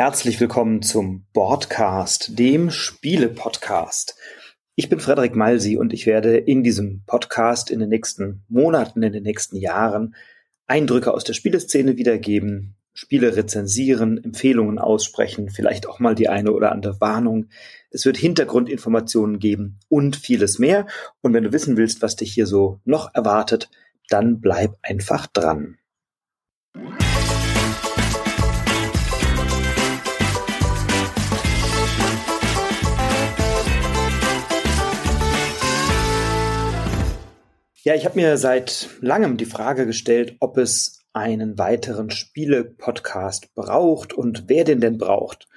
Herzlich willkommen zum Boardcast, dem Spiele-Podcast. Ich bin Frederik Malsi und ich werde in diesem Podcast in den nächsten Monaten, in den nächsten Jahren Eindrücke aus der Spieleszene wiedergeben, Spiele rezensieren, Empfehlungen aussprechen, vielleicht auch mal die eine oder andere Warnung. Es wird Hintergrundinformationen geben und vieles mehr. Und wenn du wissen willst, was dich hier so noch erwartet, dann bleib einfach dran. Ja, ich habe mir seit langem die Frage gestellt, ob es einen weiteren Spiele-Podcast braucht und wer den denn braucht.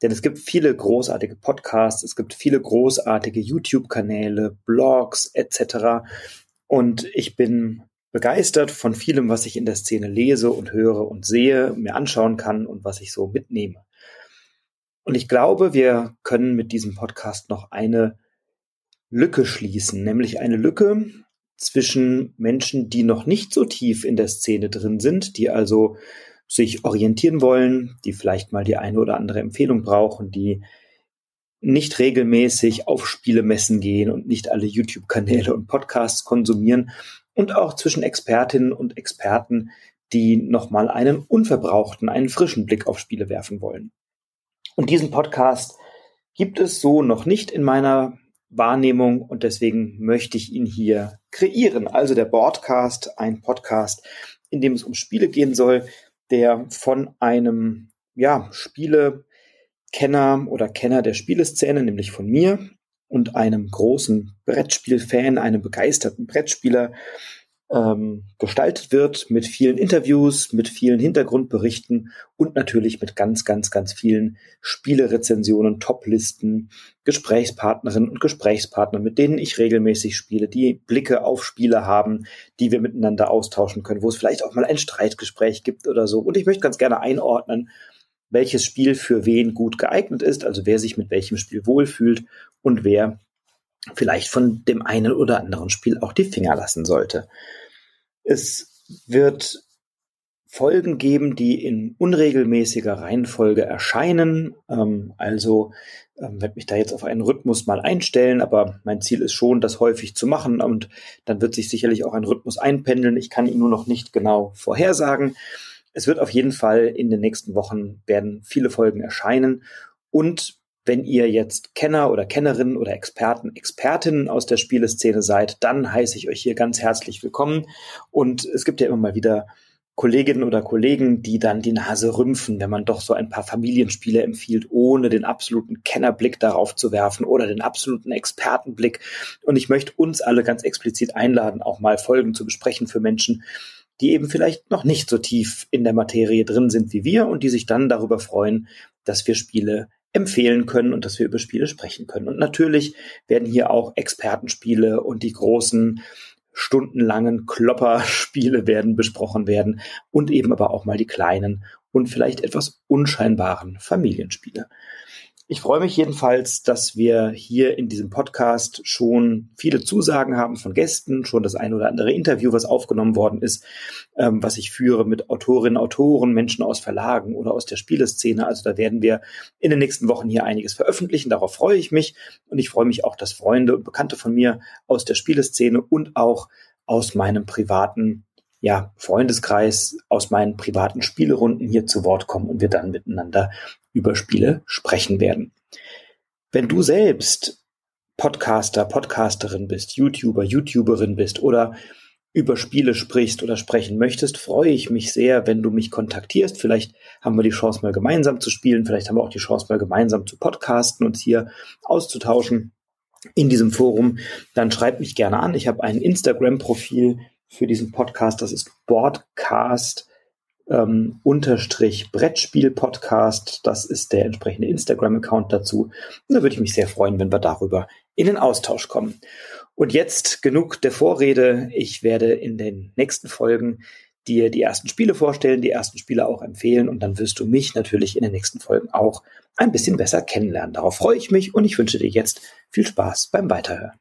Denn es gibt viele großartige Podcasts, es gibt viele großartige YouTube-Kanäle, Blogs etc. Und ich bin begeistert von vielem, was ich in der Szene lese und höre und sehe, mir anschauen kann und was ich so mitnehme. Und ich glaube, wir können mit diesem Podcast noch eine Lücke schließen, nämlich eine Lücke, zwischen Menschen, die noch nicht so tief in der Szene drin sind, die also sich orientieren wollen, die vielleicht mal die eine oder andere Empfehlung brauchen, die nicht regelmäßig auf Spielemessen gehen und nicht alle YouTube-Kanäle und Podcasts konsumieren und auch zwischen Expertinnen und Experten, die nochmal einen unverbrauchten, einen frischen Blick auf Spiele werfen wollen. Und diesen Podcast gibt es so noch nicht in meiner Wahrnehmung und deswegen möchte ich ihn hier kreieren. Also der Broadcast, ein Podcast, in dem es um Spiele gehen soll, der von einem ja, Spielekenner oder Kenner der Spieleszene, nämlich von mir und einem großen Brettspielfan, einem begeisterten Brettspieler ähm, gestaltet wird mit vielen Interviews, mit vielen Hintergrundberichten und natürlich mit ganz, ganz, ganz vielen Spielerezensionen, Toplisten, Gesprächspartnerinnen und Gesprächspartnern, mit denen ich regelmäßig spiele, die Blicke auf Spiele haben, die wir miteinander austauschen können, wo es vielleicht auch mal ein Streitgespräch gibt oder so. Und ich möchte ganz gerne einordnen, welches Spiel für wen gut geeignet ist, also wer sich mit welchem Spiel wohlfühlt und wer vielleicht von dem einen oder anderen Spiel auch die Finger lassen sollte. Es wird Folgen geben, die in unregelmäßiger Reihenfolge erscheinen. Ähm, also ähm, werde mich da jetzt auf einen Rhythmus mal einstellen, aber mein Ziel ist schon, das häufig zu machen und dann wird sich sicherlich auch ein Rhythmus einpendeln. Ich kann ihn nur noch nicht genau vorhersagen. Es wird auf jeden Fall in den nächsten Wochen werden viele Folgen erscheinen und wenn ihr jetzt Kenner oder Kennerinnen oder Experten, Expertinnen aus der Spieleszene seid, dann heiße ich euch hier ganz herzlich willkommen. Und es gibt ja immer mal wieder Kolleginnen oder Kollegen, die dann die Nase rümpfen, wenn man doch so ein paar Familienspiele empfiehlt, ohne den absoluten Kennerblick darauf zu werfen oder den absoluten Expertenblick. Und ich möchte uns alle ganz explizit einladen, auch mal Folgen zu besprechen für Menschen, die eben vielleicht noch nicht so tief in der Materie drin sind wie wir und die sich dann darüber freuen, dass wir Spiele empfehlen können und dass wir über Spiele sprechen können. Und natürlich werden hier auch Expertenspiele und die großen stundenlangen Klopperspiele werden besprochen werden und eben aber auch mal die kleinen und vielleicht etwas unscheinbaren Familienspiele. Ich freue mich jedenfalls, dass wir hier in diesem Podcast schon viele Zusagen haben von Gästen, schon das ein oder andere Interview, was aufgenommen worden ist, ähm, was ich führe mit Autorinnen, Autoren, Menschen aus Verlagen oder aus der Spieleszene. Also da werden wir in den nächsten Wochen hier einiges veröffentlichen. Darauf freue ich mich und ich freue mich auch, dass Freunde und Bekannte von mir aus der Spieleszene und auch aus meinem privaten ja, Freundeskreis aus meinen privaten Spielerunden hier zu Wort kommen und wir dann miteinander über Spiele sprechen werden. Wenn du selbst Podcaster, Podcasterin bist, YouTuber, YouTuberin bist oder über Spiele sprichst oder sprechen möchtest, freue ich mich sehr, wenn du mich kontaktierst. Vielleicht haben wir die Chance, mal gemeinsam zu spielen. Vielleicht haben wir auch die Chance, mal gemeinsam zu podcasten, uns hier auszutauschen in diesem Forum. Dann schreib mich gerne an. Ich habe ein Instagram-Profil für diesen Podcast. Das ist Broadcast ähm, unterstrich Brettspiel Podcast. Das ist der entsprechende Instagram-Account dazu. Und da würde ich mich sehr freuen, wenn wir darüber in den Austausch kommen. Und jetzt genug der Vorrede. Ich werde in den nächsten Folgen dir die ersten Spiele vorstellen, die ersten Spiele auch empfehlen und dann wirst du mich natürlich in den nächsten Folgen auch ein bisschen besser kennenlernen. Darauf freue ich mich und ich wünsche dir jetzt viel Spaß beim Weiterhören.